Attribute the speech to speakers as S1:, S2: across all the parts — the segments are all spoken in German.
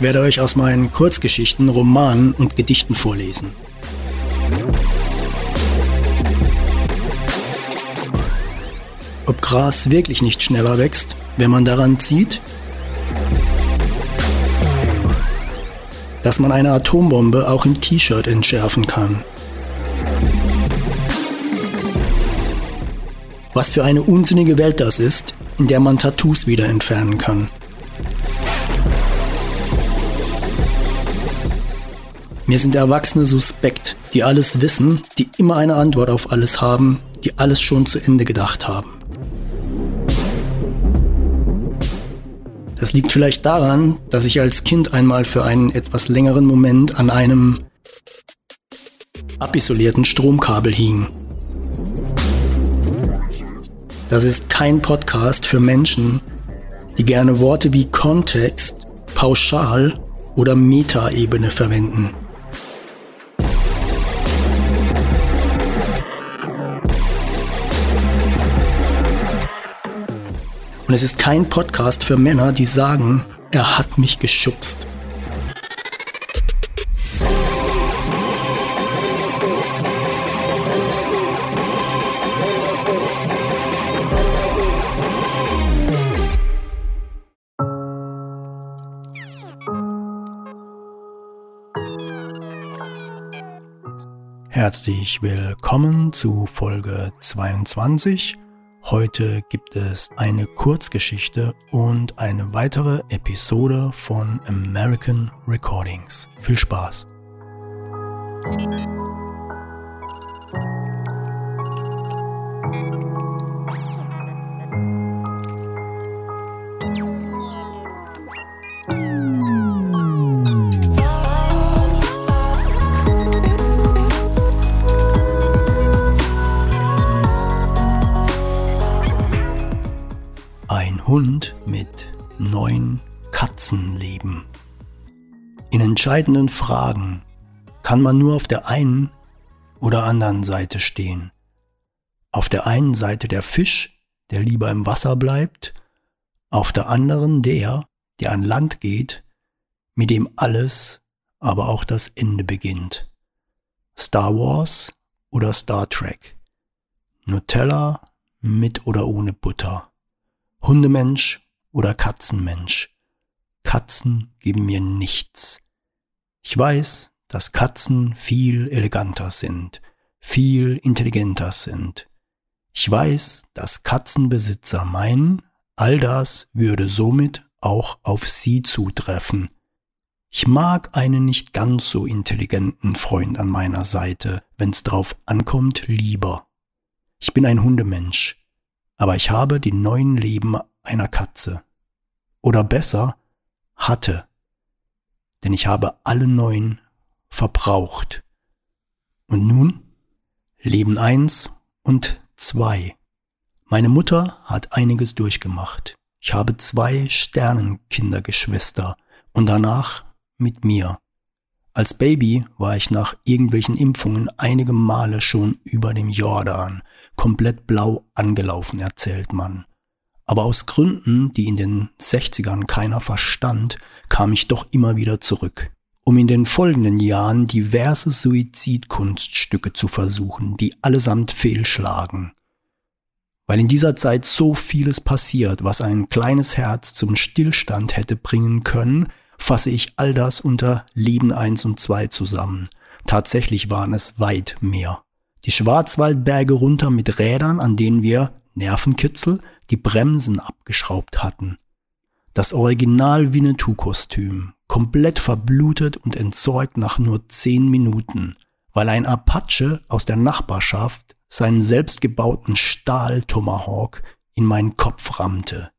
S1: Ich werde euch aus meinen Kurzgeschichten, Romanen und Gedichten vorlesen. Ob Gras wirklich nicht schneller wächst, wenn man daran zieht? Dass man eine Atombombe auch im T-Shirt entschärfen kann. Was für eine unsinnige Welt das ist, in der man Tattoos wieder entfernen kann. Mir sind Erwachsene suspekt, die alles wissen, die immer eine Antwort auf alles haben, die alles schon zu Ende gedacht haben. Das liegt vielleicht daran, dass ich als Kind einmal für einen etwas längeren Moment an einem abisolierten Stromkabel hing. Das ist kein Podcast für Menschen, die gerne Worte wie Kontext, Pauschal oder Metaebene verwenden. Und es ist kein Podcast für Männer, die sagen, er hat mich geschubst. Herzlich willkommen zu Folge 22 Heute gibt es eine Kurzgeschichte und eine weitere Episode von American Recordings. Viel Spaß! Hund mit neun Katzenleben. In entscheidenden Fragen kann man nur auf der einen oder anderen Seite stehen. Auf der einen Seite der Fisch, der lieber im Wasser bleibt, auf der anderen der, der an Land geht, mit dem alles, aber auch das Ende beginnt. Star Wars oder Star Trek. Nutella mit oder ohne Butter. Hundemensch oder Katzenmensch. Katzen geben mir nichts. Ich weiß, dass Katzen viel eleganter sind, viel intelligenter sind. Ich weiß, dass Katzenbesitzer meinen, all das würde somit auch auf sie zutreffen. Ich mag einen nicht ganz so intelligenten Freund an meiner Seite, wenn's drauf ankommt, lieber. Ich bin ein Hundemensch aber ich habe die neuen Leben einer Katze. Oder besser, hatte. Denn ich habe alle neun verbraucht. Und nun? Leben eins und zwei. Meine Mutter hat einiges durchgemacht. Ich habe zwei Sternenkindergeschwister und danach mit mir. Als Baby war ich nach irgendwelchen Impfungen einige Male schon über dem Jordan, komplett blau angelaufen, erzählt man. Aber aus Gründen, die in den 60ern keiner verstand, kam ich doch immer wieder zurück, um in den folgenden Jahren diverse Suizidkunststücke zu versuchen, die allesamt fehlschlagen. Weil in dieser Zeit so vieles passiert, was ein kleines Herz zum Stillstand hätte bringen können, fasse ich all das unter Leben 1 und 2 zusammen. Tatsächlich waren es weit mehr. Die Schwarzwaldberge runter mit Rädern, an denen wir, Nervenkitzel, die Bremsen abgeschraubt hatten. Das Original Winnetou-Kostüm, komplett verblutet und entsorgt nach nur zehn Minuten, weil ein Apache aus der Nachbarschaft seinen selbstgebauten Stahl-Tomahawk in meinen Kopf rammte.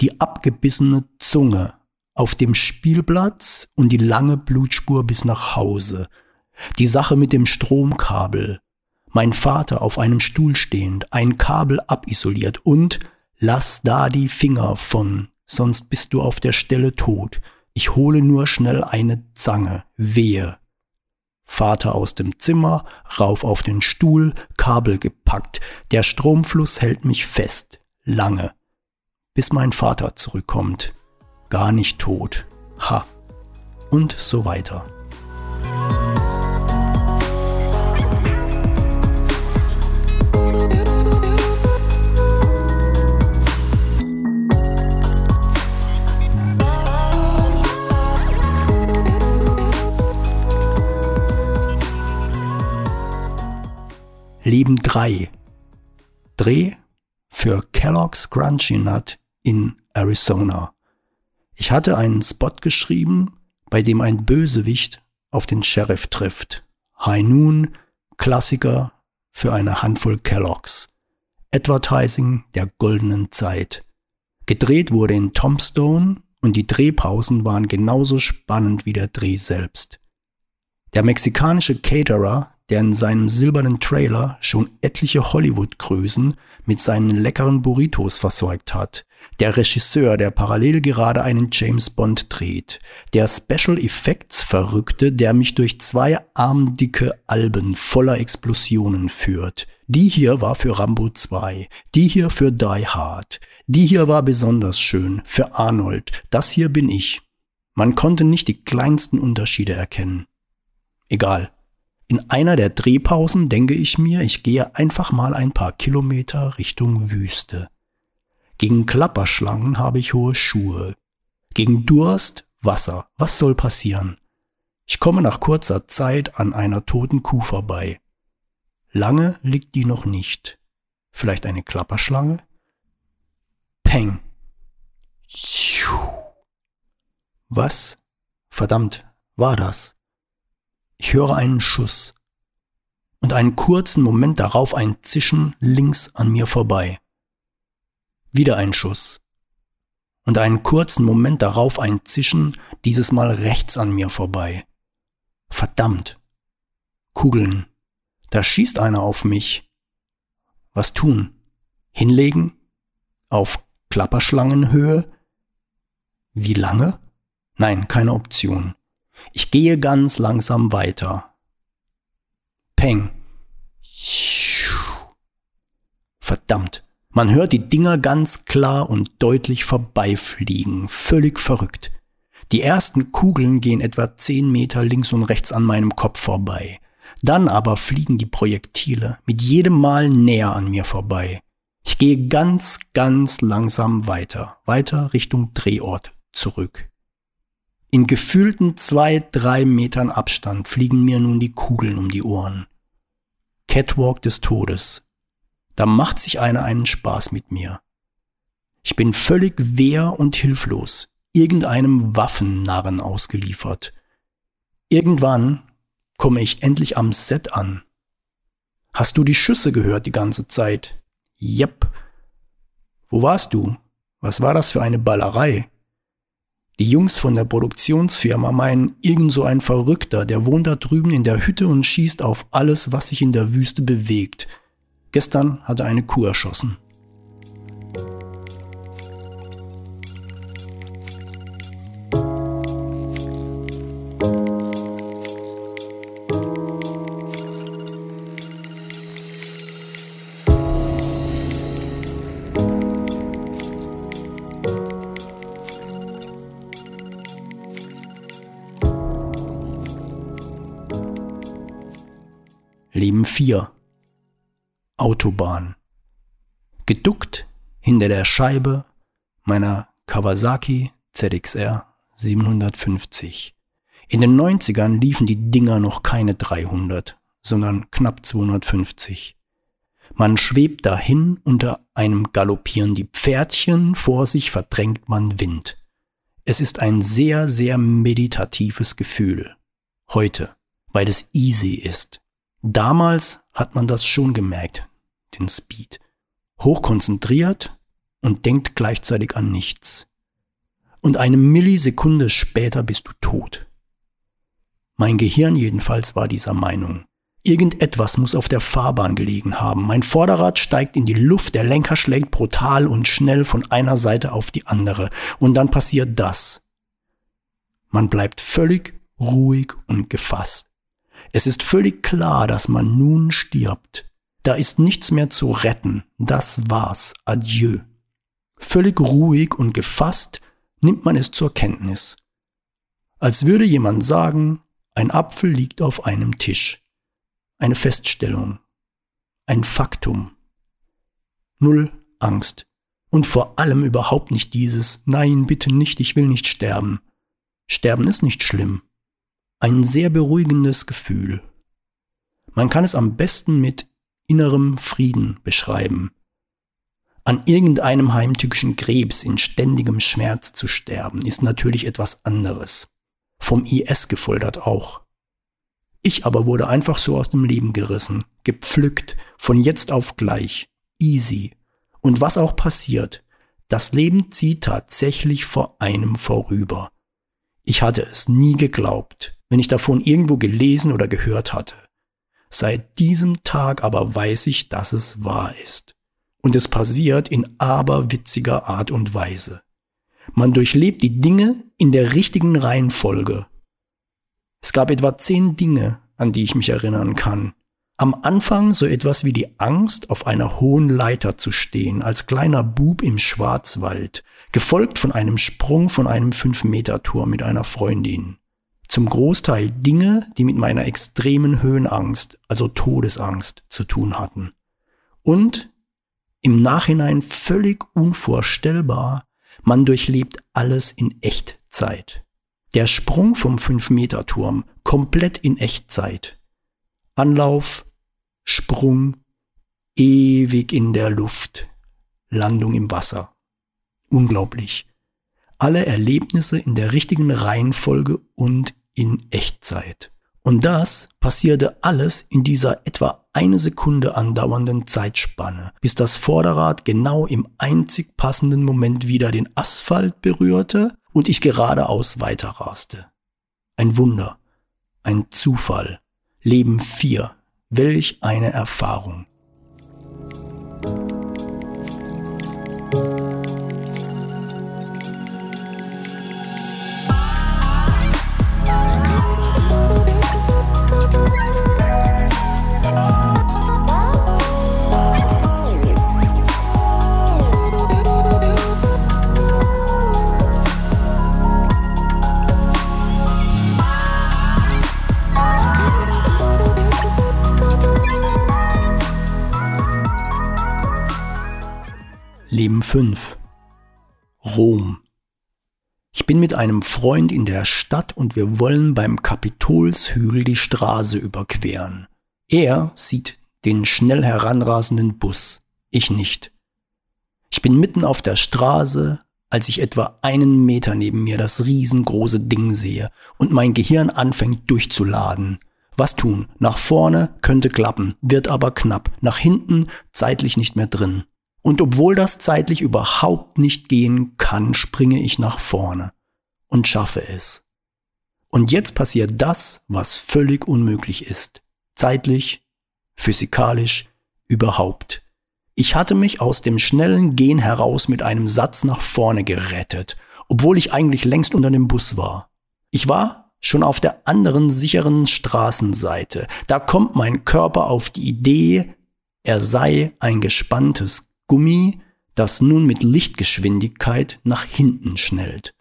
S1: Die abgebissene Zunge auf dem Spielplatz und die lange Blutspur bis nach Hause. Die Sache mit dem Stromkabel. Mein Vater auf einem Stuhl stehend, ein Kabel abisoliert und lass da die Finger von, sonst bist du auf der Stelle tot. Ich hole nur schnell eine Zange. Wehe. Vater aus dem Zimmer, rauf auf den Stuhl, Kabel gepackt. Der Stromfluss hält mich fest, lange, bis mein Vater zurückkommt. Gar nicht tot. Ha. Und so weiter. Leben 3. Dreh für Kellogg's Crunchy Nut in Arizona. Ich hatte einen Spot geschrieben, bei dem ein Bösewicht auf den Sheriff trifft. High Noon, Klassiker für eine Handvoll Kellogg's. Advertising der goldenen Zeit. Gedreht wurde in Tombstone und die Drehpausen waren genauso spannend wie der Dreh selbst. Der mexikanische Caterer der in seinem silbernen Trailer schon etliche Hollywood-Größen mit seinen leckeren Burritos versorgt hat, der Regisseur, der parallel gerade einen James Bond dreht, der Special Effects Verrückte, der mich durch zwei armdicke Alben voller Explosionen führt. Die hier war für Rambo 2, die hier für Die Hard, die hier war besonders schön für Arnold, das hier bin ich. Man konnte nicht die kleinsten Unterschiede erkennen. Egal. In einer der Drehpausen denke ich mir, ich gehe einfach mal ein paar Kilometer Richtung Wüste. Gegen Klapperschlangen habe ich hohe Schuhe. Gegen Durst Wasser. Was soll passieren? Ich komme nach kurzer Zeit an einer toten Kuh vorbei. Lange liegt die noch nicht. Vielleicht eine Klapperschlange? Peng. Was? Verdammt, war das? Ich höre einen Schuss und einen kurzen Moment darauf ein Zischen links an mir vorbei. Wieder ein Schuss und einen kurzen Moment darauf ein Zischen, dieses Mal rechts an mir vorbei. Verdammt. Kugeln. Da schießt einer auf mich. Was tun? Hinlegen? Auf Klapperschlangenhöhe? Wie lange? Nein, keine Option. Ich gehe ganz langsam weiter. Peng. Verdammt. Man hört die Dinger ganz klar und deutlich vorbeifliegen. Völlig verrückt. Die ersten Kugeln gehen etwa zehn Meter links und rechts an meinem Kopf vorbei. Dann aber fliegen die Projektile mit jedem Mal näher an mir vorbei. Ich gehe ganz, ganz langsam weiter, weiter Richtung Drehort zurück. In gefühlten zwei, drei Metern Abstand fliegen mir nun die Kugeln um die Ohren. Catwalk des Todes. Da macht sich einer einen Spaß mit mir. Ich bin völlig wehr und hilflos, irgendeinem Waffennarren ausgeliefert. Irgendwann komme ich endlich am Set an. Hast du die Schüsse gehört die ganze Zeit? Jep. Wo warst du? Was war das für eine Ballerei? Die Jungs von der Produktionsfirma meinen, irgend so ein Verrückter, der wohnt da drüben in der Hütte und schießt auf alles, was sich in der Wüste bewegt. Gestern hat er eine Kuh erschossen. Autobahn Geduckt hinter der Scheibe meiner Kawasaki ZXR 750. In den 90ern liefen die Dinger noch keine 300, sondern knapp 250. Man schwebt dahin unter einem galoppieren die Pferdchen, vor sich verdrängt man Wind. Es ist ein sehr, sehr meditatives Gefühl. Heute, weil es easy ist. Damals hat man das schon gemerkt, den Speed. Hochkonzentriert und denkt gleichzeitig an nichts. Und eine Millisekunde später bist du tot. Mein Gehirn jedenfalls war dieser Meinung. Irgendetwas muss auf der Fahrbahn gelegen haben. Mein Vorderrad steigt in die Luft, der Lenker schlägt brutal und schnell von einer Seite auf die andere. Und dann passiert das. Man bleibt völlig ruhig und gefasst. Es ist völlig klar, dass man nun stirbt. Da ist nichts mehr zu retten. Das war's. Adieu. Völlig ruhig und gefasst nimmt man es zur Kenntnis. Als würde jemand sagen, ein Apfel liegt auf einem Tisch. Eine Feststellung. Ein Faktum. Null Angst. Und vor allem überhaupt nicht dieses Nein, bitte nicht, ich will nicht sterben. Sterben ist nicht schlimm. Ein sehr beruhigendes Gefühl. Man kann es am besten mit innerem Frieden beschreiben. An irgendeinem heimtückischen Krebs in ständigem Schmerz zu sterben, ist natürlich etwas anderes. Vom IS gefoltert auch. Ich aber wurde einfach so aus dem Leben gerissen, gepflückt, von jetzt auf gleich, easy. Und was auch passiert, das Leben zieht tatsächlich vor einem vorüber. Ich hatte es nie geglaubt, wenn ich davon irgendwo gelesen oder gehört hatte. Seit diesem Tag aber weiß ich, dass es wahr ist. Und es passiert in aberwitziger Art und Weise. Man durchlebt die Dinge in der richtigen Reihenfolge. Es gab etwa zehn Dinge, an die ich mich erinnern kann. Am Anfang so etwas wie die Angst, auf einer hohen Leiter zu stehen, als kleiner Bub im Schwarzwald, gefolgt von einem Sprung von einem Fünf-Meter-Turm mit einer Freundin. Zum Großteil Dinge, die mit meiner extremen Höhenangst, also Todesangst, zu tun hatten. Und im Nachhinein völlig unvorstellbar, man durchlebt alles in Echtzeit. Der Sprung vom Fünf-Meter-Turm komplett in Echtzeit. Anlauf, Sprung, ewig in der Luft, Landung im Wasser. Unglaublich. Alle Erlebnisse in der richtigen Reihenfolge und in Echtzeit. Und das passierte alles in dieser etwa eine Sekunde andauernden Zeitspanne, bis das Vorderrad genau im einzig passenden Moment wieder den Asphalt berührte und ich geradeaus weiterraste. Ein Wunder, ein Zufall. Leben 4. Welch eine Erfahrung. Leben 5 Rom Ich bin mit einem Freund in der Stadt und wir wollen beim Kapitolshügel die Straße überqueren. Er sieht den schnell heranrasenden Bus, ich nicht. Ich bin mitten auf der Straße, als ich etwa einen Meter neben mir das riesengroße Ding sehe und mein Gehirn anfängt durchzuladen. Was tun? Nach vorne könnte klappen, wird aber knapp, nach hinten zeitlich nicht mehr drin. Und obwohl das zeitlich überhaupt nicht gehen kann, springe ich nach vorne und schaffe es. Und jetzt passiert das, was völlig unmöglich ist. Zeitlich, physikalisch, überhaupt. Ich hatte mich aus dem schnellen Gehen heraus mit einem Satz nach vorne gerettet, obwohl ich eigentlich längst unter dem Bus war. Ich war schon auf der anderen sicheren Straßenseite. Da kommt mein Körper auf die Idee, er sei ein gespanntes Gummi, das nun mit Lichtgeschwindigkeit nach hinten schnellt.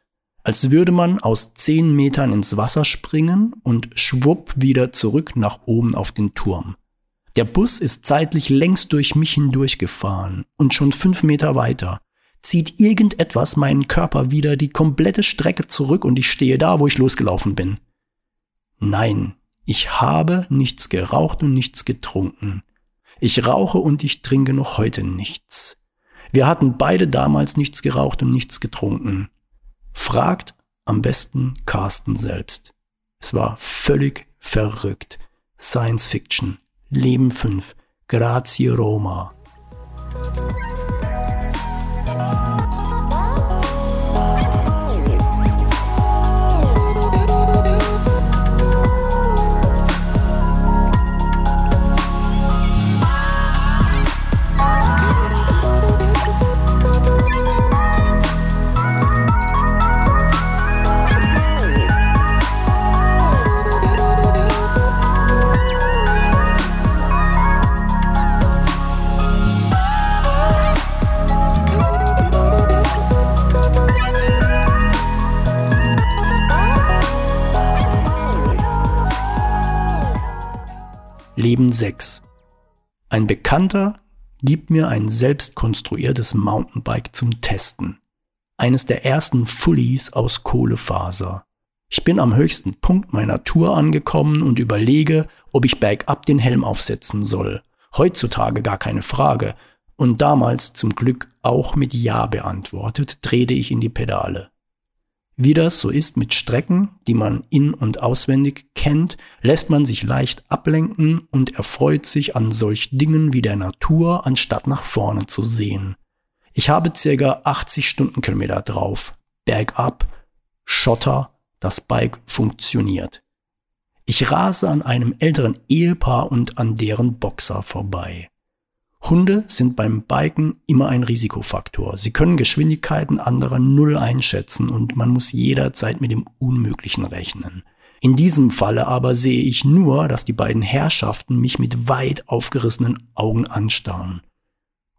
S1: Als würde man aus zehn Metern ins Wasser springen und schwupp wieder zurück nach oben auf den Turm. Der Bus ist zeitlich längst durch mich hindurchgefahren und schon fünf Meter weiter zieht irgendetwas meinen Körper wieder die komplette Strecke zurück und ich stehe da, wo ich losgelaufen bin. Nein, ich habe nichts geraucht und nichts getrunken. Ich rauche und ich trinke noch heute nichts. Wir hatten beide damals nichts geraucht und nichts getrunken. Fragt am besten Carsten selbst. Es war völlig verrückt. Science Fiction. Leben 5. Grazie Roma. Leben 6. Ein Bekannter gibt mir ein selbst konstruiertes Mountainbike zum Testen. Eines der ersten Fullies aus Kohlefaser. Ich bin am höchsten Punkt meiner Tour angekommen und überlege, ob ich bergab den Helm aufsetzen soll. Heutzutage gar keine Frage. Und damals zum Glück auch mit Ja beantwortet, drehte ich in die Pedale. Wie das so ist mit Strecken, die man in und auswendig kennt, lässt man sich leicht ablenken und erfreut sich an solch Dingen wie der Natur, anstatt nach vorne zu sehen. Ich habe circa 80 Stundenkilometer drauf. Bergab, Schotter, das Bike funktioniert. Ich rase an einem älteren Ehepaar und an deren Boxer vorbei. Hunde sind beim Biken immer ein Risikofaktor. Sie können Geschwindigkeiten anderer null einschätzen und man muss jederzeit mit dem Unmöglichen rechnen. In diesem Falle aber sehe ich nur, dass die beiden Herrschaften mich mit weit aufgerissenen Augen anstarren.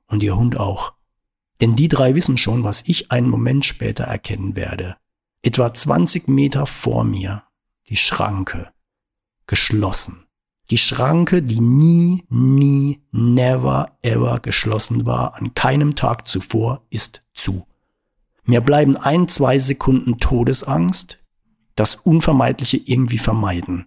S1: Und ihr Hund auch. Denn die drei wissen schon, was ich einen Moment später erkennen werde. Etwa 20 Meter vor mir. Die Schranke. Geschlossen. Die Schranke, die nie, nie, never, ever geschlossen war, an keinem Tag zuvor, ist zu. Mir bleiben ein, zwei Sekunden Todesangst, das Unvermeidliche irgendwie vermeiden.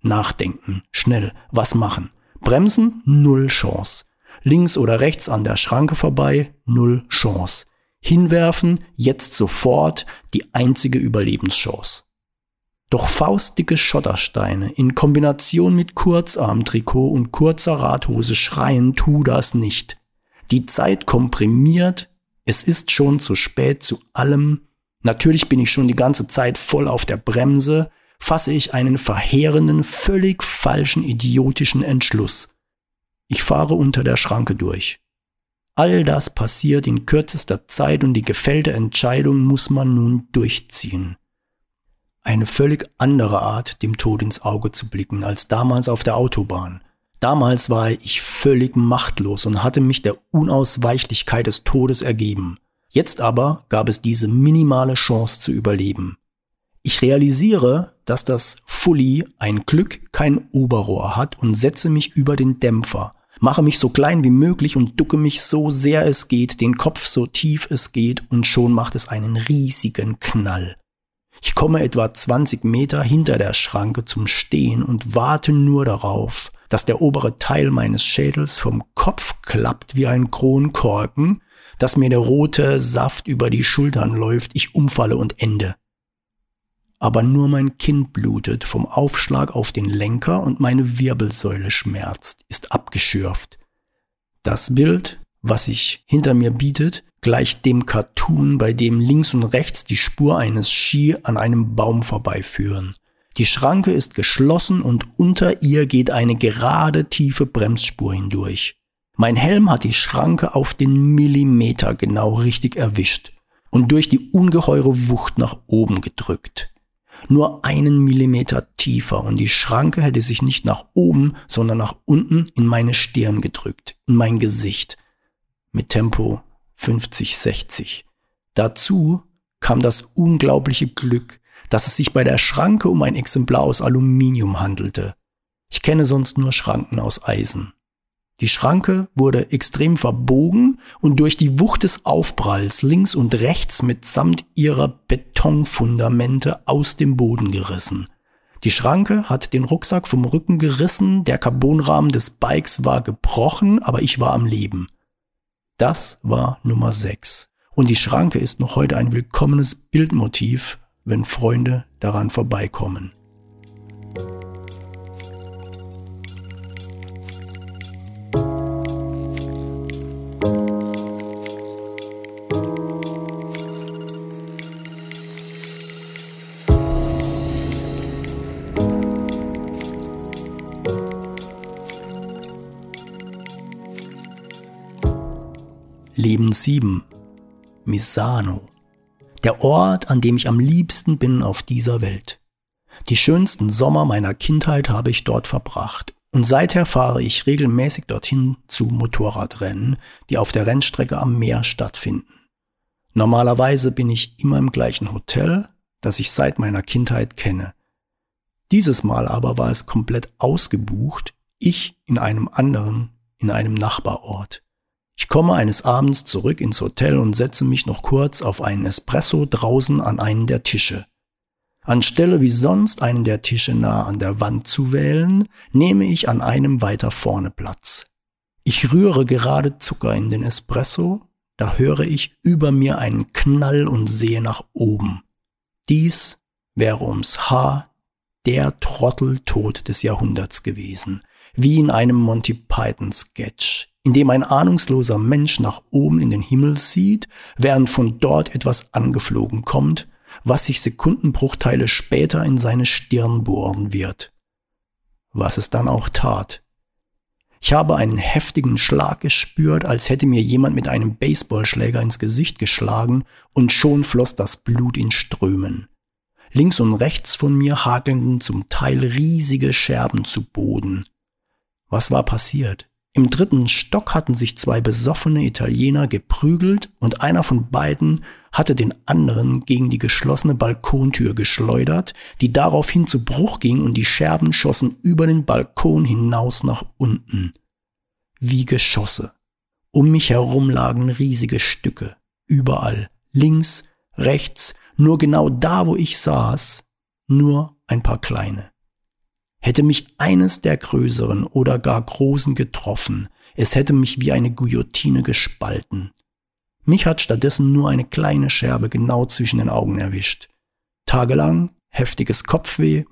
S1: Nachdenken, schnell, was machen. Bremsen, null Chance. Links oder rechts an der Schranke vorbei, null Chance. Hinwerfen, jetzt sofort, die einzige Überlebenschance. Doch faustdicke Schottersteine in Kombination mit Kurzarmtrikot und kurzer Radhose schreien, tu das nicht. Die Zeit komprimiert, es ist schon zu spät zu allem. Natürlich bin ich schon die ganze Zeit voll auf der Bremse, fasse ich einen verheerenden, völlig falschen, idiotischen Entschluss. Ich fahre unter der Schranke durch. All das passiert in kürzester Zeit und die gefällte Entscheidung muss man nun durchziehen eine völlig andere Art, dem Tod ins Auge zu blicken, als damals auf der Autobahn. Damals war ich völlig machtlos und hatte mich der Unausweichlichkeit des Todes ergeben. Jetzt aber gab es diese minimale Chance zu überleben. Ich realisiere, dass das Fully ein Glück kein Oberrohr hat und setze mich über den Dämpfer, mache mich so klein wie möglich und ducke mich so sehr es geht, den Kopf so tief es geht und schon macht es einen riesigen Knall. Ich komme etwa 20 Meter hinter der Schranke zum Stehen und warte nur darauf, dass der obere Teil meines Schädels vom Kopf klappt wie ein Kronkorken, dass mir der rote Saft über die Schultern läuft, ich umfalle und ende. Aber nur mein Kinn blutet vom Aufschlag auf den Lenker und meine Wirbelsäule schmerzt, ist abgeschürft. Das Bild, was sich hinter mir bietet, gleicht dem Cartoon, bei dem links und rechts die Spur eines Ski an einem Baum vorbeiführen. Die Schranke ist geschlossen und unter ihr geht eine gerade tiefe Bremsspur hindurch. Mein Helm hat die Schranke auf den Millimeter genau richtig erwischt und durch die ungeheure Wucht nach oben gedrückt. Nur einen Millimeter tiefer und die Schranke hätte sich nicht nach oben, sondern nach unten in meine Stirn gedrückt, in mein Gesicht. Mit Tempo 50, 60. Dazu kam das unglaubliche Glück, dass es sich bei der Schranke um ein Exemplar aus Aluminium handelte. Ich kenne sonst nur Schranken aus Eisen. Die Schranke wurde extrem verbogen und durch die Wucht des Aufpralls links und rechts mitsamt ihrer Betonfundamente aus dem Boden gerissen. Die Schranke hat den Rucksack vom Rücken gerissen, der Carbonrahmen des Bikes war gebrochen, aber ich war am Leben. Das war Nummer 6. Und die Schranke ist noch heute ein willkommenes Bildmotiv, wenn Freunde daran vorbeikommen. 7. Misano. Der Ort, an dem ich am liebsten bin auf dieser Welt. Die schönsten Sommer meiner Kindheit habe ich dort verbracht. Und seither fahre ich regelmäßig dorthin zu Motorradrennen, die auf der Rennstrecke am Meer stattfinden. Normalerweise bin ich immer im gleichen Hotel, das ich seit meiner Kindheit kenne. Dieses Mal aber war es komplett ausgebucht, Ich in einem anderen, in einem Nachbarort. Ich komme eines Abends zurück ins Hotel und setze mich noch kurz auf einen Espresso draußen an einen der Tische. Anstelle wie sonst einen der Tische nah an der Wand zu wählen, nehme ich an einem weiter vorne Platz. Ich rühre gerade Zucker in den Espresso, da höre ich über mir einen Knall und sehe nach oben. Dies wäre ums Haar der Trotteltod des Jahrhunderts gewesen, wie in einem Monty Python Sketch, in dem ein ahnungsloser Mensch nach oben in den Himmel sieht, während von dort etwas angeflogen kommt, was sich Sekundenbruchteile später in seine Stirn bohren wird. Was es dann auch tat. Ich habe einen heftigen Schlag gespürt, als hätte mir jemand mit einem Baseballschläger ins Gesicht geschlagen, und schon floss das Blut in Strömen. Links und rechts von mir hagelten zum Teil riesige Scherben zu Boden. Was war passiert? Im dritten Stock hatten sich zwei besoffene Italiener geprügelt und einer von beiden hatte den anderen gegen die geschlossene Balkontür geschleudert, die daraufhin zu Bruch ging und die Scherben schossen über den Balkon hinaus nach unten. Wie Geschosse. Um mich herum lagen riesige Stücke. Überall. Links, rechts, nur genau da, wo ich saß, nur ein paar kleine. Hätte mich eines der größeren oder gar großen getroffen, es hätte mich wie eine Guillotine gespalten. Mich hat stattdessen nur eine kleine Scherbe genau zwischen den Augen erwischt. Tagelang heftiges Kopfweh,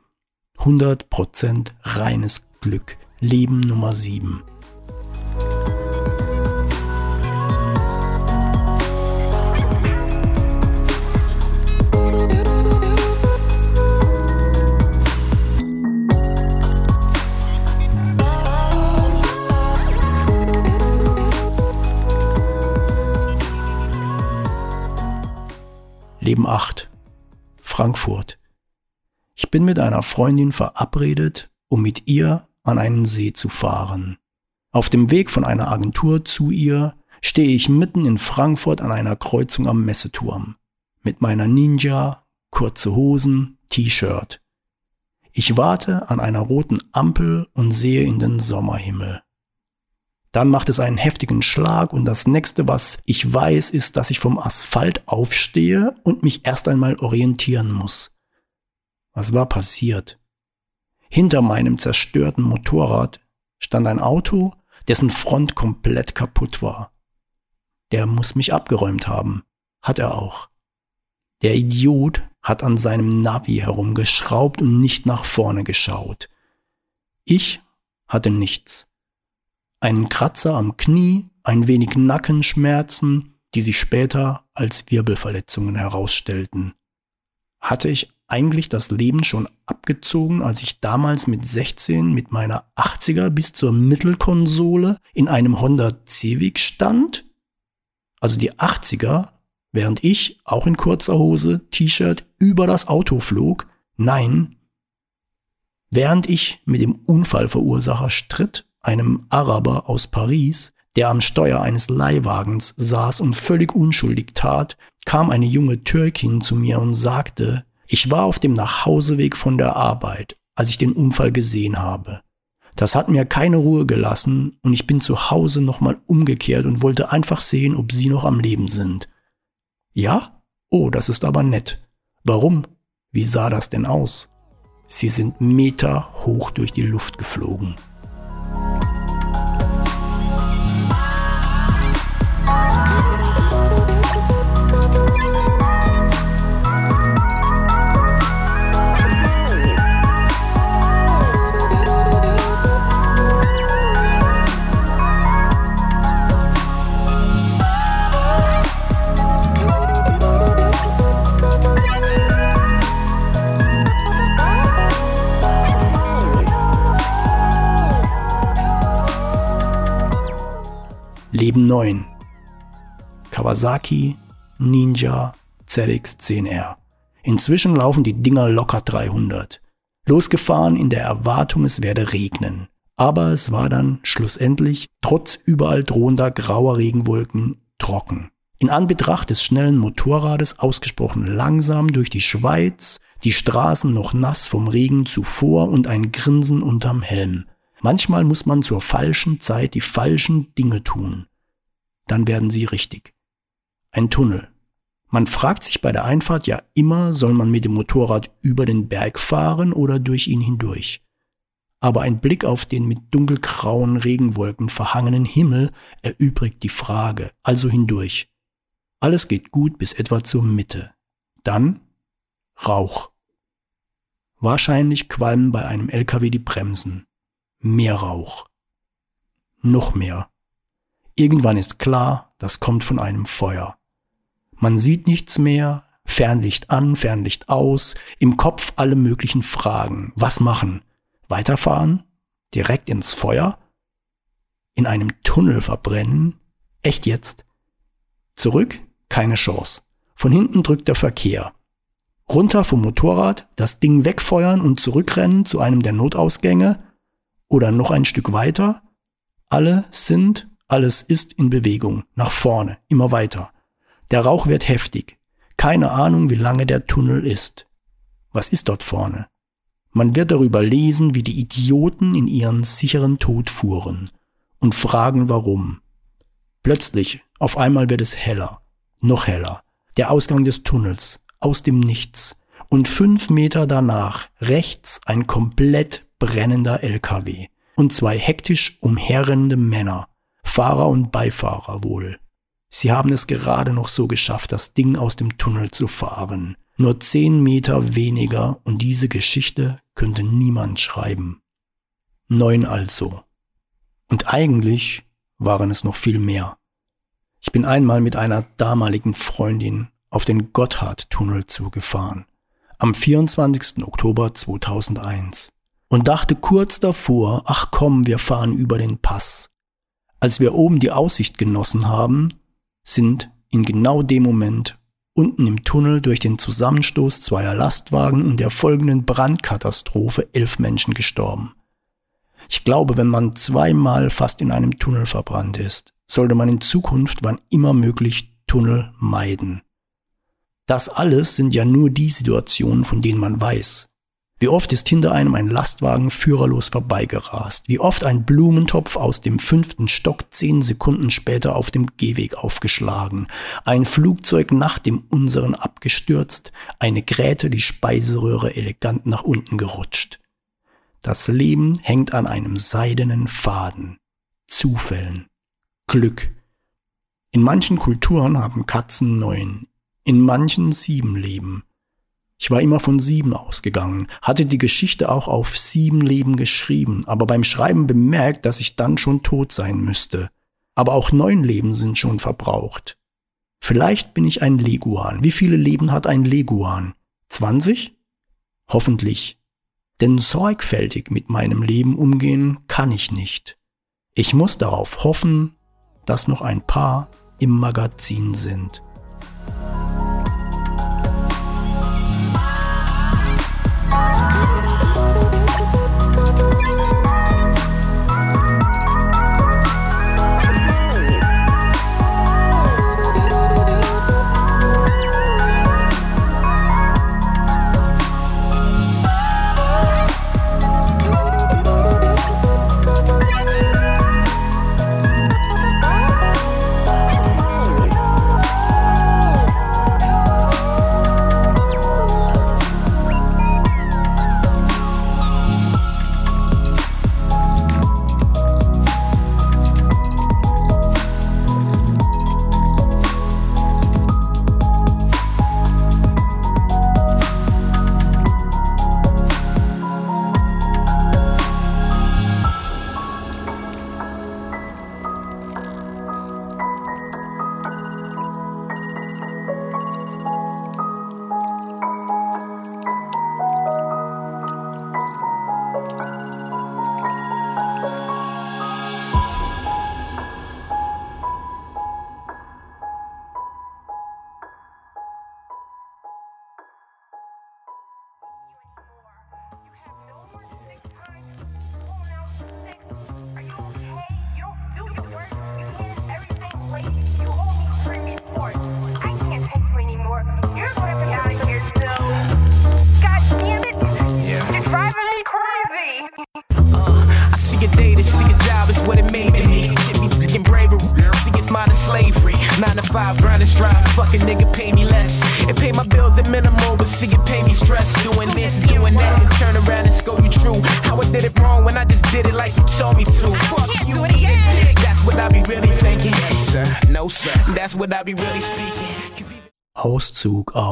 S1: 100% reines Glück. Leben Nummer 7. Leben 8. Frankfurt. Ich bin mit einer Freundin verabredet, um mit ihr an einen See zu fahren. Auf dem Weg von einer Agentur zu ihr stehe ich mitten in Frankfurt an einer Kreuzung am Messeturm. Mit meiner Ninja, kurze Hosen, T-Shirt. Ich warte an einer roten Ampel und sehe in den Sommerhimmel. Dann macht es einen heftigen Schlag und das nächste, was ich weiß, ist, dass ich vom Asphalt aufstehe und mich erst einmal orientieren muss. Was war passiert? Hinter meinem zerstörten Motorrad stand ein Auto, dessen Front komplett kaputt war. Der muss mich abgeräumt haben. Hat er auch. Der Idiot hat an seinem Navi herumgeschraubt und nicht nach vorne geschaut. Ich hatte nichts einen Kratzer am Knie, ein wenig Nackenschmerzen, die sich später als Wirbelverletzungen herausstellten. Hatte ich eigentlich das Leben schon abgezogen, als ich damals mit 16 mit meiner 80er bis zur Mittelkonsole in einem Honda Civic stand? Also die 80er, während ich, auch in kurzer Hose, T-Shirt, über das Auto flog? Nein. Während ich mit dem Unfallverursacher stritt, einem Araber aus Paris, der am Steuer eines Leihwagens saß und völlig unschuldig tat, kam eine junge Türkin zu mir und sagte, ich war auf dem Nachhauseweg von der Arbeit, als ich den Unfall gesehen habe. Das hat mir keine Ruhe gelassen und ich bin zu Hause nochmal umgekehrt und wollte einfach sehen, ob Sie noch am Leben sind. Ja? Oh, das ist aber nett. Warum? Wie sah das denn aus? Sie sind Meter hoch durch die Luft geflogen. Leben 9. Kawasaki Ninja ZX10R. Inzwischen laufen die Dinger locker 300. Losgefahren in der Erwartung, es werde regnen. Aber es war dann schlussendlich, trotz überall drohender grauer Regenwolken, trocken. In Anbetracht des schnellen Motorrades ausgesprochen langsam durch die Schweiz, die Straßen noch nass vom Regen zuvor und ein Grinsen unterm Helm. Manchmal muss man zur falschen Zeit die falschen Dinge tun. Dann werden sie richtig. Ein Tunnel. Man fragt sich bei der Einfahrt ja immer, soll man mit dem Motorrad über den Berg fahren oder durch ihn hindurch. Aber ein Blick auf den mit dunkelgrauen Regenwolken verhangenen Himmel erübrigt die Frage, also hindurch. Alles geht gut bis etwa zur Mitte. Dann Rauch. Wahrscheinlich qualmen bei einem LKW die Bremsen. Mehr Rauch. Noch mehr. Irgendwann ist klar, das kommt von einem Feuer. Man sieht nichts mehr, Fernlicht an, Fernlicht aus, im Kopf alle möglichen Fragen. Was machen? Weiterfahren? Direkt ins Feuer? In einem Tunnel verbrennen? Echt jetzt? Zurück? Keine Chance. Von hinten drückt der Verkehr. Runter vom Motorrad, das Ding wegfeuern und zurückrennen zu einem der Notausgänge oder noch ein Stück weiter. Alle sind, alles ist in Bewegung, nach vorne, immer weiter. Der Rauch wird heftig. Keine Ahnung, wie lange der Tunnel ist. Was ist dort vorne? Man wird darüber lesen, wie die Idioten in ihren sicheren Tod fuhren und fragen warum. Plötzlich, auf einmal wird es heller, noch heller. Der Ausgang des Tunnels, aus dem Nichts und fünf Meter danach rechts ein komplett brennender LKW und zwei hektisch umherrennende Männer, Fahrer und Beifahrer wohl. Sie haben es gerade noch so geschafft, das Ding aus dem Tunnel zu fahren. Nur zehn Meter weniger und diese Geschichte könnte niemand schreiben. Neun also. Und eigentlich waren es noch viel mehr. Ich bin einmal mit einer damaligen Freundin auf den Gotthardtunnel zugefahren, am 24. Oktober 2001, und dachte kurz davor, ach komm, wir fahren über den Pass. Als wir oben die Aussicht genossen haben, sind in genau dem Moment unten im Tunnel durch den Zusammenstoß zweier Lastwagen und der folgenden Brandkatastrophe elf Menschen gestorben. Ich glaube, wenn man zweimal fast in einem Tunnel verbrannt ist, sollte man in Zukunft wann immer möglich Tunnel meiden. Das alles sind ja nur die Situationen, von denen man weiß. Wie oft ist hinter einem ein Lastwagen führerlos vorbeigerast? Wie oft ein Blumentopf aus dem fünften Stock zehn Sekunden später auf dem Gehweg aufgeschlagen? Ein Flugzeug nach dem unseren abgestürzt? Eine Gräte die Speiseröhre elegant nach unten gerutscht? Das Leben hängt an einem seidenen Faden. Zufällen. Glück. In manchen Kulturen haben Katzen neun, in manchen sieben Leben. Ich war immer von sieben ausgegangen, hatte die Geschichte auch auf sieben Leben geschrieben, aber beim Schreiben bemerkt, dass ich dann schon tot sein müsste. Aber auch neun Leben sind schon verbraucht. Vielleicht bin ich ein Leguan. Wie viele Leben hat ein Leguan? 20? Hoffentlich. Denn sorgfältig mit meinem Leben umgehen kann ich nicht. Ich muss darauf hoffen, dass noch ein paar im Magazin sind.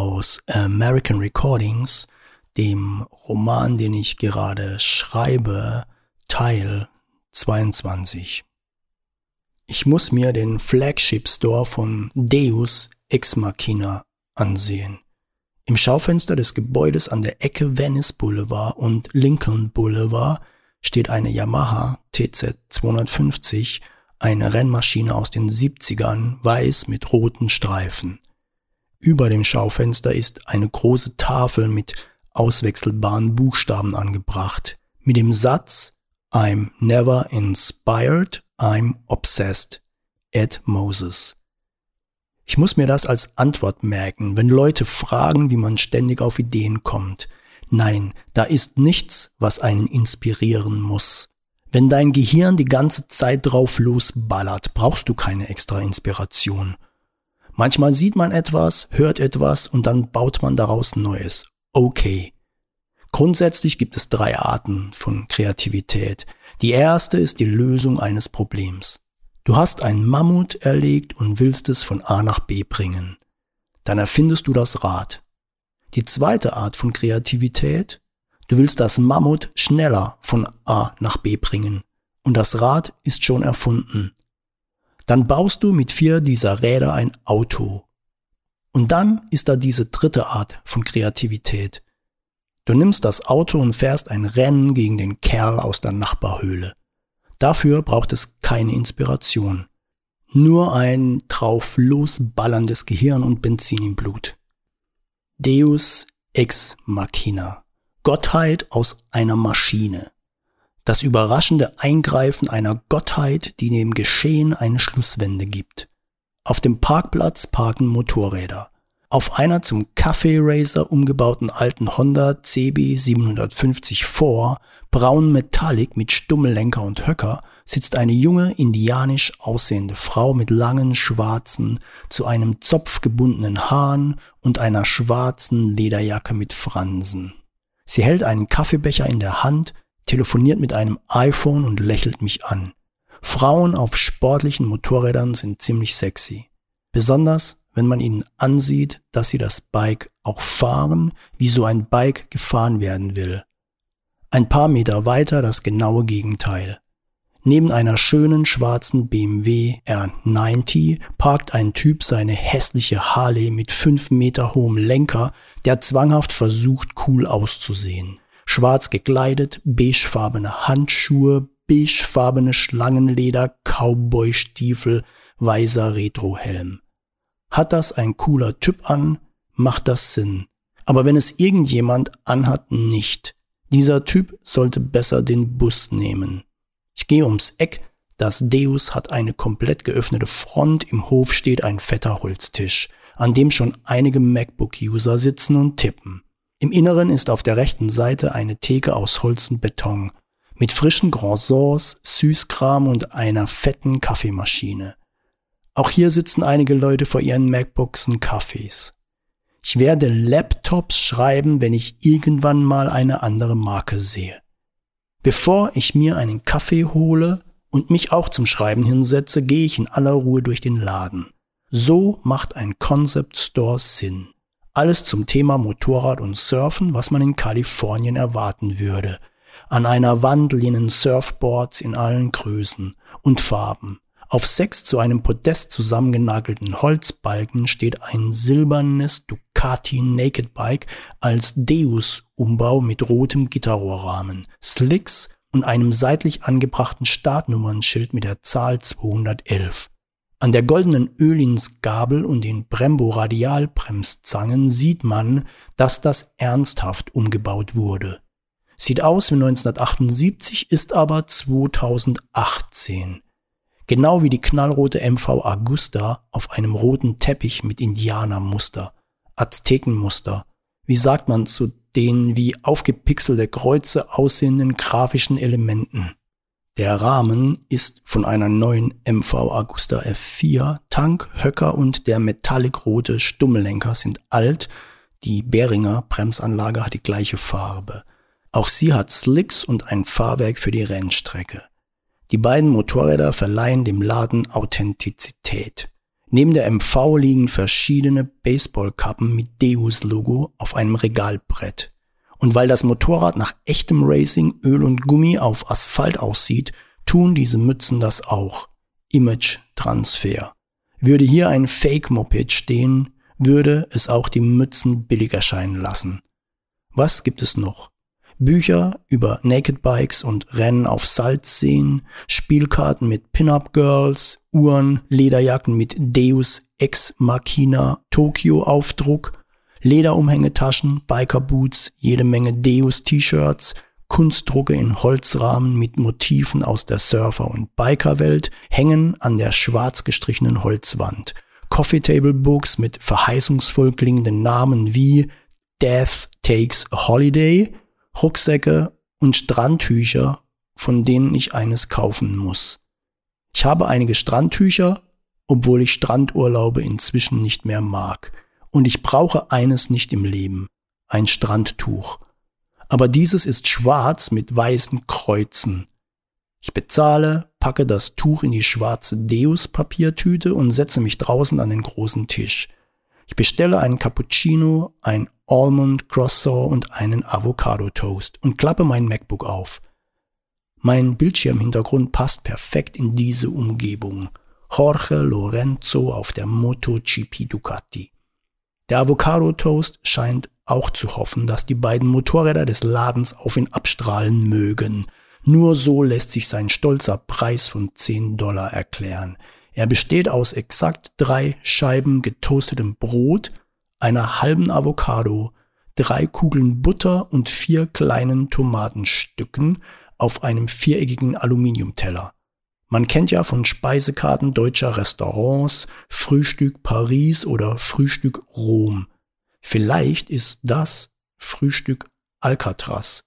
S1: Aus American Recordings, dem Roman, den ich gerade schreibe, Teil 22. Ich muss mir den Flagship Store von Deus Ex Machina ansehen. Im Schaufenster des Gebäudes an der Ecke Venice Boulevard und Lincoln Boulevard steht eine Yamaha TZ 250, eine Rennmaschine aus den 70ern, weiß mit roten Streifen. Über dem Schaufenster ist eine große Tafel mit auswechselbaren Buchstaben angebracht, mit dem Satz I'm never inspired, I'm obsessed. Ed Moses. Ich muss mir das als Antwort merken, wenn Leute fragen, wie man ständig auf Ideen kommt. Nein, da ist nichts, was einen inspirieren muss. Wenn dein Gehirn die ganze Zeit drauf losballert, brauchst du keine extra Inspiration. Manchmal sieht man etwas, hört etwas und dann baut man daraus Neues. Okay. Grundsätzlich gibt es drei Arten von Kreativität. Die erste ist die Lösung eines Problems. Du hast ein Mammut erlegt und willst es von A nach B bringen. Dann erfindest du das Rad. Die zweite Art von Kreativität, du willst das Mammut schneller von A nach B bringen. Und das Rad ist schon erfunden. Dann baust du mit vier dieser Räder ein Auto. Und dann ist da diese dritte Art von Kreativität. Du nimmst das Auto und fährst ein Rennen gegen den Kerl aus der Nachbarhöhle. Dafür braucht es keine Inspiration. Nur ein drauf losballerndes Gehirn und Benzin im Blut. Deus ex machina. Gottheit aus einer Maschine das überraschende Eingreifen einer Gottheit, die dem Geschehen eine Schlusswende gibt. Auf dem Parkplatz parken Motorräder. Auf einer zum Kaffee Racer umgebauten alten Honda CB 750 4, braun Metallic mit Stummellenker und Höcker, sitzt eine junge, indianisch aussehende Frau mit langen, schwarzen, zu einem Zopf gebundenen Haaren und einer schwarzen Lederjacke mit Fransen. Sie hält einen Kaffeebecher in der Hand telefoniert mit einem iPhone und lächelt mich an. Frauen auf sportlichen Motorrädern sind ziemlich sexy. Besonders, wenn man ihnen ansieht, dass sie das Bike auch fahren, wie so ein Bike gefahren werden will. Ein paar Meter weiter das genaue Gegenteil. Neben einer schönen schwarzen BMW R90 parkt ein Typ seine hässliche Harley mit fünf Meter hohem Lenker, der zwanghaft versucht, cool auszusehen schwarz gekleidet, beigefarbene Handschuhe, beigefarbene Schlangenleder, Cowboystiefel, weißer Retrohelm. Hat das ein cooler Typ an, macht das Sinn. Aber wenn es irgendjemand anhat, nicht. Dieser Typ sollte besser den Bus nehmen. Ich gehe ums Eck, das Deus hat eine komplett geöffnete Front, im Hof steht ein fetter Holztisch, an dem schon einige MacBook-User sitzen und tippen. Im Inneren ist auf der rechten Seite eine Theke aus Holz und Beton mit frischen Croissants, Süßkram und einer fetten Kaffeemaschine. Auch hier sitzen einige Leute vor ihren MacBooks und Kaffees. Ich werde Laptops schreiben, wenn ich irgendwann mal eine andere Marke sehe. Bevor ich mir einen Kaffee hole und mich auch zum Schreiben hinsetze, gehe ich in aller Ruhe durch den Laden. So macht ein Concept Store Sinn. Alles zum Thema Motorrad und Surfen, was man in Kalifornien erwarten würde. An einer Wand lehnen Surfboards in allen Größen und Farben. Auf sechs zu einem Podest zusammengenagelten Holzbalken steht ein silbernes Ducati Naked Bike als Deus-Umbau mit rotem Gitterrohrrahmen, Slicks und einem seitlich angebrachten Startnummernschild mit der Zahl 211. An der goldenen Ölinsgabel und den Brembo-Radialbremszangen sieht man, dass das ernsthaft umgebaut wurde. Sieht aus wie 1978, ist aber 2018. Genau wie die knallrote MV Augusta auf einem roten Teppich mit Indianermuster, Aztekenmuster. Wie sagt man zu den wie aufgepixelte Kreuze aussehenden grafischen Elementen? Der Rahmen ist von einer neuen MV Agusta F4. Tank, Höcker und der metallic-rote Stummellenker sind alt. Die Behringer Bremsanlage hat die gleiche Farbe. Auch sie hat Slicks und ein Fahrwerk für die Rennstrecke. Die beiden Motorräder verleihen dem Laden Authentizität. Neben der MV liegen verschiedene Baseballkappen mit Deus-Logo auf einem Regalbrett. Und weil das Motorrad nach echtem Racing, Öl und Gummi auf Asphalt aussieht, tun diese Mützen das auch. Image-Transfer. Würde hier ein Fake-Moped stehen, würde es auch die Mützen billig erscheinen lassen. Was gibt es noch? Bücher über Naked Bikes und Rennen auf Salzseen, Spielkarten mit Pin-Up Girls, Uhren, Lederjacken mit Deus Ex Machina Tokyo Aufdruck, Lederumhängetaschen, Bikerboots, jede Menge Deus-T-Shirts, Kunstdrucke in Holzrahmen mit Motiven aus der Surfer- und Bikerwelt hängen an der schwarz gestrichenen Holzwand. Coffee Table Books mit verheißungsvoll klingenden Namen wie Death Takes a Holiday, Rucksäcke und Strandtücher, von denen ich eines kaufen muss. Ich habe einige Strandtücher, obwohl ich Strandurlaube inzwischen nicht mehr mag und ich brauche eines nicht im Leben, ein Strandtuch. Aber dieses ist schwarz mit weißen Kreuzen. Ich bezahle, packe das Tuch in die schwarze Deus-Papiertüte und setze mich draußen an den großen Tisch. Ich bestelle einen Cappuccino, ein Almond Croissant und einen Avocado Toast und klappe mein MacBook auf. Mein Bildschirmhintergrund passt perfekt in diese Umgebung. Jorge Lorenzo auf der MotoGP Ducati. Der Avocado Toast scheint auch zu hoffen, dass die beiden Motorräder des Ladens auf ihn abstrahlen mögen. Nur so lässt sich sein stolzer Preis von 10 Dollar erklären. Er besteht aus exakt drei Scheiben getoastetem Brot, einer halben Avocado, drei Kugeln Butter und vier kleinen Tomatenstücken auf einem viereckigen Aluminiumteller. Man kennt ja von Speisekarten deutscher Restaurants Frühstück Paris oder Frühstück Rom. Vielleicht ist das Frühstück Alcatraz.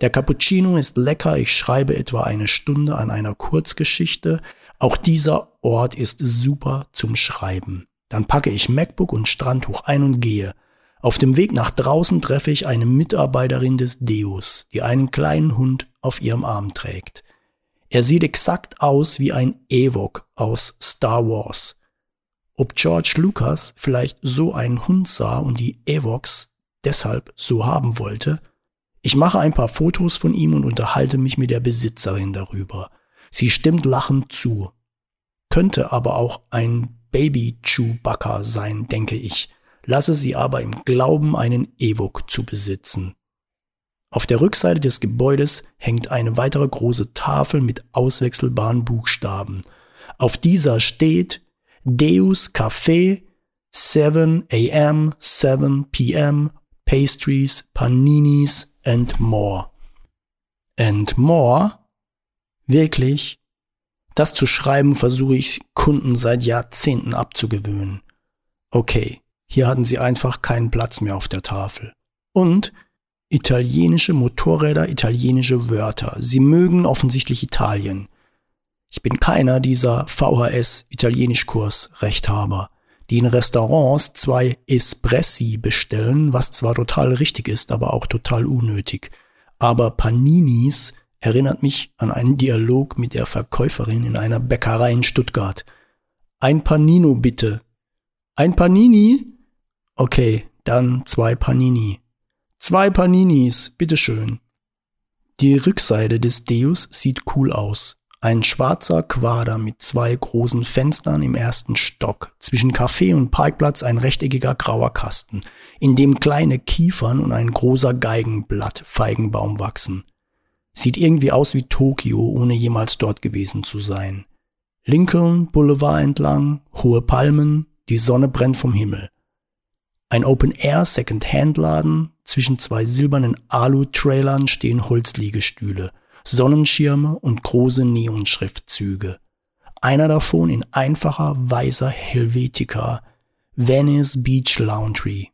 S1: Der Cappuccino ist lecker, ich schreibe etwa eine Stunde an einer Kurzgeschichte. Auch dieser Ort ist super zum Schreiben. Dann packe ich MacBook und Strandtuch ein und gehe. Auf dem Weg nach draußen treffe ich eine Mitarbeiterin des Deus, die einen kleinen Hund auf ihrem Arm trägt. Er sieht exakt aus wie ein Ewok aus Star Wars. Ob George Lucas vielleicht so einen Hund sah und die Ewoks deshalb so haben wollte? Ich mache ein paar Fotos von ihm und unterhalte mich mit der Besitzerin darüber. Sie stimmt lachend zu. Könnte aber auch ein Baby Chewbacca sein, denke ich, lasse sie aber im Glauben, einen Ewok zu besitzen. Auf der Rückseite des Gebäudes hängt eine weitere große Tafel mit auswechselbaren Buchstaben. Auf dieser steht Deus Café 7 am, 7 pm, Pastries, Paninis and more. And more? Wirklich? Das zu schreiben versuche ich Kunden seit Jahrzehnten abzugewöhnen. Okay, hier hatten sie einfach keinen Platz mehr auf der Tafel. Und Italienische Motorräder, italienische Wörter. Sie mögen offensichtlich Italien. Ich bin keiner dieser VHS-Italienischkurs-Rechthaber, die in Restaurants zwei Espressi bestellen, was zwar total richtig ist, aber auch total unnötig. Aber Paninis erinnert mich an einen Dialog mit der Verkäuferin in einer Bäckerei in Stuttgart. Ein Panino bitte. Ein Panini? Okay, dann zwei Panini. Zwei Paninis, bitteschön. Die Rückseite des Deus sieht cool aus. Ein schwarzer Quader mit zwei großen Fenstern im ersten Stock. Zwischen Café und Parkplatz ein rechteckiger grauer Kasten, in dem kleine Kiefern und ein großer Geigenblatt Feigenbaum wachsen. Sieht irgendwie aus wie Tokio, ohne jemals dort gewesen zu sein. Lincoln Boulevard entlang, hohe Palmen, die Sonne brennt vom Himmel. Ein Open-Air Second-Hand-Laden, zwischen zwei silbernen Alu-Trailern stehen Holzliegestühle, Sonnenschirme und große Neonschriftzüge. Einer davon in einfacher weißer Helvetica, Venice Beach Laundry.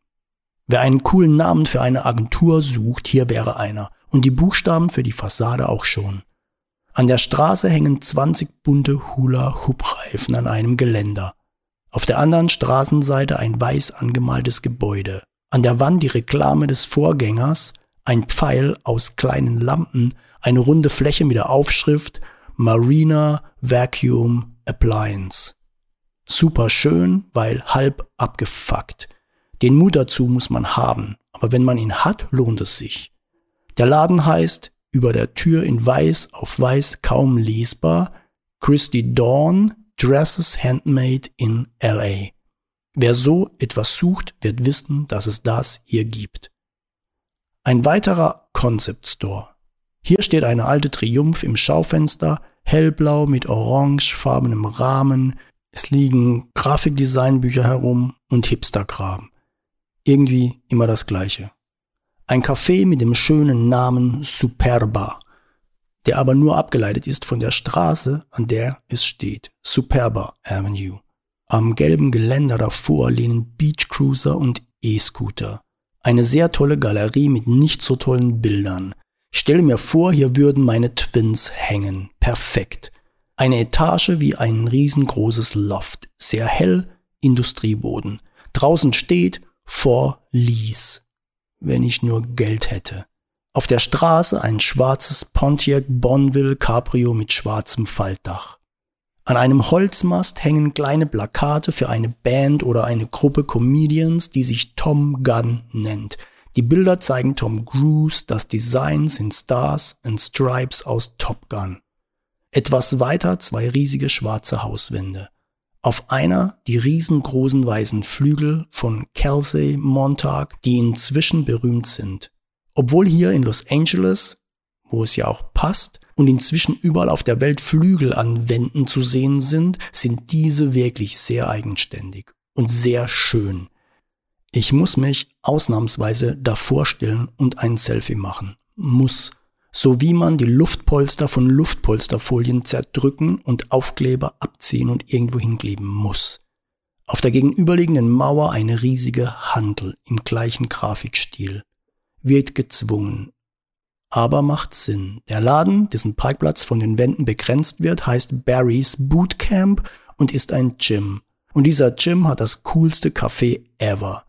S1: Wer einen coolen Namen für eine Agentur sucht, hier wäre einer und die Buchstaben für die Fassade auch schon. An der Straße hängen 20 bunte Hula-Hoop-Reifen an einem Geländer. Auf der anderen Straßenseite ein weiß angemaltes Gebäude. An der Wand die Reklame des Vorgängers, ein Pfeil aus kleinen Lampen, eine runde Fläche mit der Aufschrift Marina Vacuum Appliance. Super schön, weil halb abgefuckt. Den Mut dazu muss man haben, aber wenn man ihn hat, lohnt es sich. Der Laden heißt über der Tür in weiß auf weiß kaum lesbar Christy Dawn Dresses Handmade in LA. Wer so etwas sucht, wird wissen, dass es das hier gibt. Ein weiterer Concept Store. Hier steht eine alte Triumph im Schaufenster, hellblau mit orangefarbenem Rahmen. Es liegen Grafikdesignbücher herum und Hipsterkram. Irgendwie immer das Gleiche. Ein Café mit dem schönen Namen Superba, der aber nur abgeleitet ist von der Straße, an der es steht, Superba Avenue. Am gelben Geländer davor lehnen Beachcruiser und E-Scooter. Eine sehr tolle Galerie mit nicht so tollen Bildern. Ich stelle mir vor, hier würden meine Twins hängen. Perfekt. Eine Etage wie ein riesengroßes Loft. Sehr hell, Industrieboden. Draußen steht For Lease wenn ich nur Geld hätte. Auf der Straße ein schwarzes Pontiac Bonneville Cabrio mit schwarzem Faltdach. An einem Holzmast hängen kleine Plakate für eine Band oder eine Gruppe Comedians, die sich Tom Gunn nennt. Die Bilder zeigen Tom Cruise, das Design sind Stars and Stripes aus Top Gun. Etwas weiter zwei riesige schwarze Hauswände. Auf einer die riesengroßen weißen Flügel von Kelsey Montag, die inzwischen berühmt sind. Obwohl hier in Los Angeles, wo es ja auch passt, und inzwischen überall auf der Welt Flügel an Wänden zu sehen sind, sind diese wirklich sehr eigenständig und sehr schön. Ich muss mich ausnahmsweise davor stellen und ein Selfie machen. Muss so wie man die Luftpolster von Luftpolsterfolien zerdrücken und Aufkleber abziehen und irgendwo hinkleben muss. Auf der gegenüberliegenden Mauer eine riesige Handel im gleichen Grafikstil. Wird gezwungen. Aber macht Sinn. Der Laden, dessen Parkplatz von den Wänden begrenzt wird, heißt Barry's Bootcamp und ist ein Gym. Und dieser Gym hat das coolste Café ever.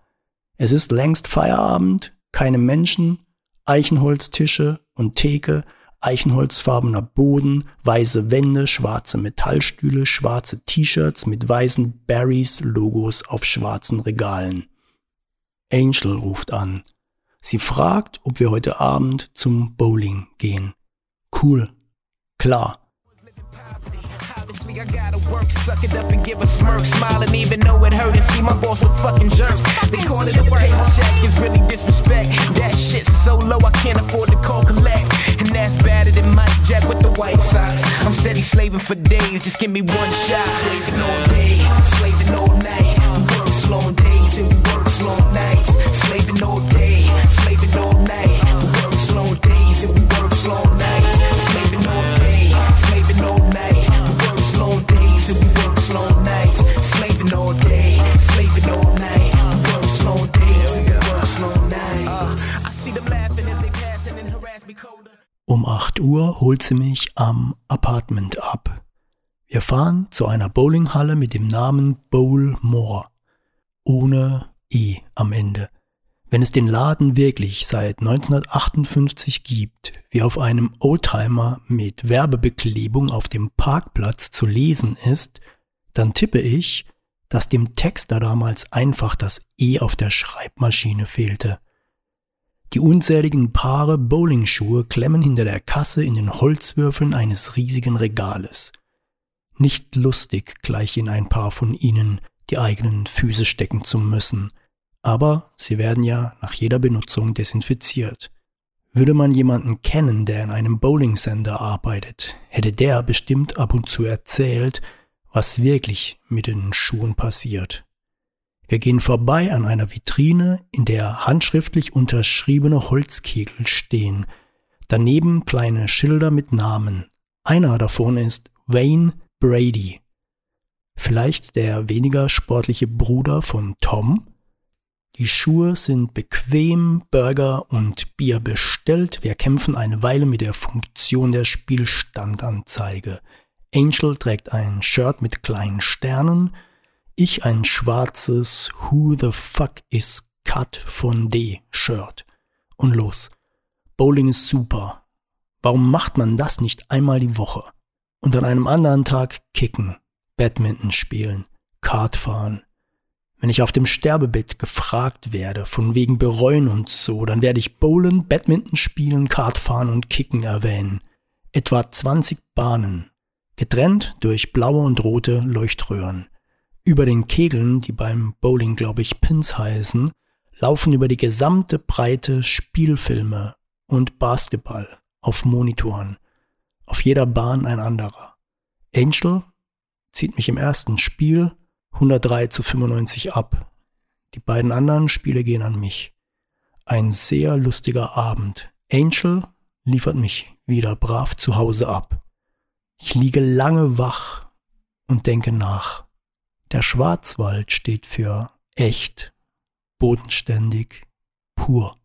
S1: Es ist längst Feierabend, keine Menschen, Eichenholztische und Theke, eichenholzfarbener Boden, weiße Wände, schwarze Metallstühle, schwarze T-Shirts mit weißen Barrys-Logos auf schwarzen Regalen. Angel ruft an. Sie fragt, ob wir heute Abend zum Bowling gehen. Cool. Klar. I gotta work, suck it up and give a smirk, smiling even though it hurt and see my boss a fucking jerk. They call it a paycheck, it's really disrespect. That shit's so low I can't afford to call collect. And that's better than Mike Jack with the White Sox. I'm steady slaving for days, just give me one shot. Slaving all day, slaving all night. We work long days and we work long nights. Slaving all day, Um 8 Uhr holt sie mich am Apartment ab. Wir fahren zu einer Bowlinghalle mit dem Namen Bowl Moor. Ohne E am Ende. Wenn es den Laden wirklich seit 1958 gibt, wie auf einem Oldtimer mit Werbebeklebung auf dem Parkplatz zu lesen ist, dann tippe ich, dass dem Texter damals einfach das E auf der Schreibmaschine fehlte. Die unzähligen Paare Bowlingschuhe klemmen hinter der Kasse in den Holzwürfeln eines riesigen Regales. Nicht lustig, gleich in ein paar von ihnen die eigenen Füße stecken zu müssen, aber sie werden ja nach jeder Benutzung desinfiziert. Würde man jemanden kennen, der in einem Bowling-Center arbeitet, hätte der bestimmt ab und zu erzählt, was wirklich mit den Schuhen passiert. Wir gehen vorbei an einer Vitrine, in der handschriftlich unterschriebene Holzkegel stehen, daneben kleine Schilder mit Namen. Einer davon ist Wayne Brady. Vielleicht der weniger sportliche Bruder von Tom? Die Schuhe sind bequem, Burger und Bier bestellt. Wir kämpfen eine Weile mit der Funktion der Spielstandanzeige. Angel trägt ein Shirt mit kleinen Sternen, ich ein schwarzes Who the fuck is Cut von D Shirt. Und los. Bowling ist super. Warum macht man das nicht einmal die Woche? Und an einem anderen Tag kicken, Badminton spielen, Kart fahren, wenn ich auf dem Sterbebett gefragt werde, von wegen bereuen und so, dann werde ich Bowlen, Badminton spielen, Kartfahren und Kicken erwähnen. Etwa 20 Bahnen, getrennt durch blaue und rote Leuchtröhren. Über den Kegeln, die beim Bowling, glaube ich, Pins heißen, laufen über die gesamte Breite Spielfilme und Basketball auf Monitoren. Auf jeder Bahn ein anderer. Angel zieht mich im ersten Spiel 103 zu 95 ab. Die beiden anderen Spiele gehen an mich. Ein sehr lustiger Abend. Angel liefert mich wieder brav zu Hause ab. Ich liege lange wach und denke nach. Der Schwarzwald steht für echt, bodenständig, pur.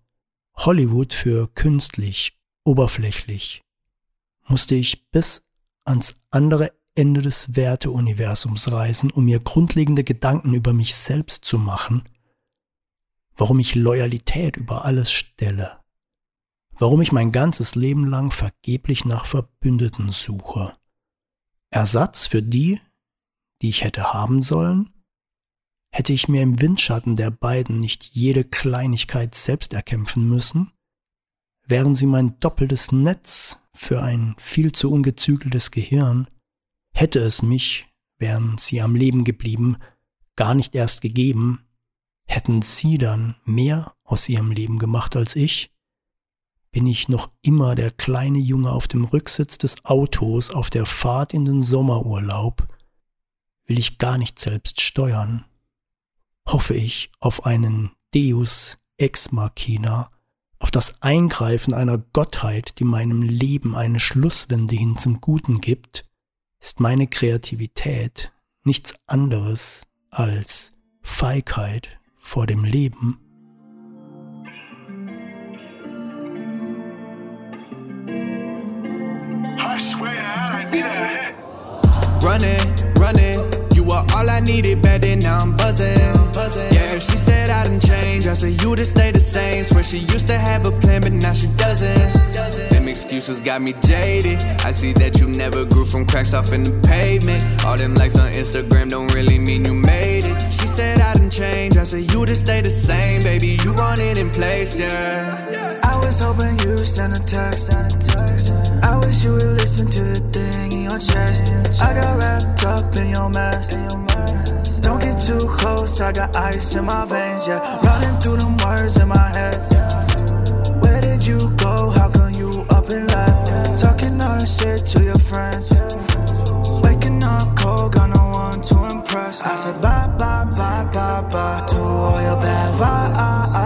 S1: Hollywood für künstlich, oberflächlich. Musste ich bis ans andere Ende des Werteuniversums reisen, um mir grundlegende Gedanken über mich selbst zu machen, warum ich Loyalität über alles stelle, warum ich mein ganzes Leben lang vergeblich nach Verbündeten suche. Ersatz für die, die ich hätte haben sollen? Hätte ich mir im Windschatten der beiden nicht jede Kleinigkeit selbst erkämpfen müssen? Wären sie mein doppeltes Netz für ein viel zu ungezügeltes Gehirn? Hätte es mich, wären sie am Leben geblieben, gar nicht erst gegeben, hätten sie dann mehr aus ihrem Leben gemacht als ich? Bin ich noch immer der kleine Junge auf dem Rücksitz des Autos auf der Fahrt in den Sommerurlaub? Will ich gar nicht selbst steuern? Hoffe ich auf einen Deus ex machina, auf das Eingreifen einer Gottheit, die meinem Leben eine Schlusswende hin zum Guten gibt? ist meine Kreativität nichts anderes als Feigheit vor dem Leben.
S2: Needed back then, now I'm buzzing. Yeah, she said I didn't change, I said you just stay the same. Swear she used to have a plan, but now she doesn't Them excuses got me jaded. I see that you never grew from cracks off in the pavement. All them likes on Instagram don't really mean you made it. She said I didn't change. I said you just stay the same, baby. You want it in place, yeah.
S3: I was hoping you send a text. I wish you would listen to the thing in your chest. I got wrapped up in your mess. Don't get too close, I got ice in my veins, yeah. Running through them words in my head. Where did you go? How been left. Talking all shit to your friends. Waking up cold, got no one to impress. I said bye, bye, bye, bye, bye to all your bad vibes.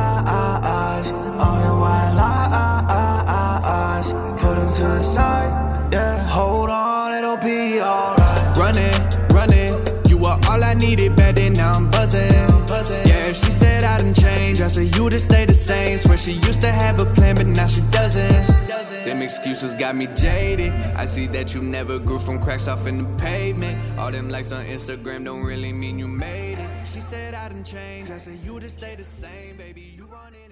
S2: Said you just stay the same. Swear she used to have a plan, but now she doesn't. Them excuses got me jaded. I see that you never grew from cracks off in the pavement. All them likes on Instagram don't really mean you made it. She said I didn't change. I said you just stay the same, baby. You place.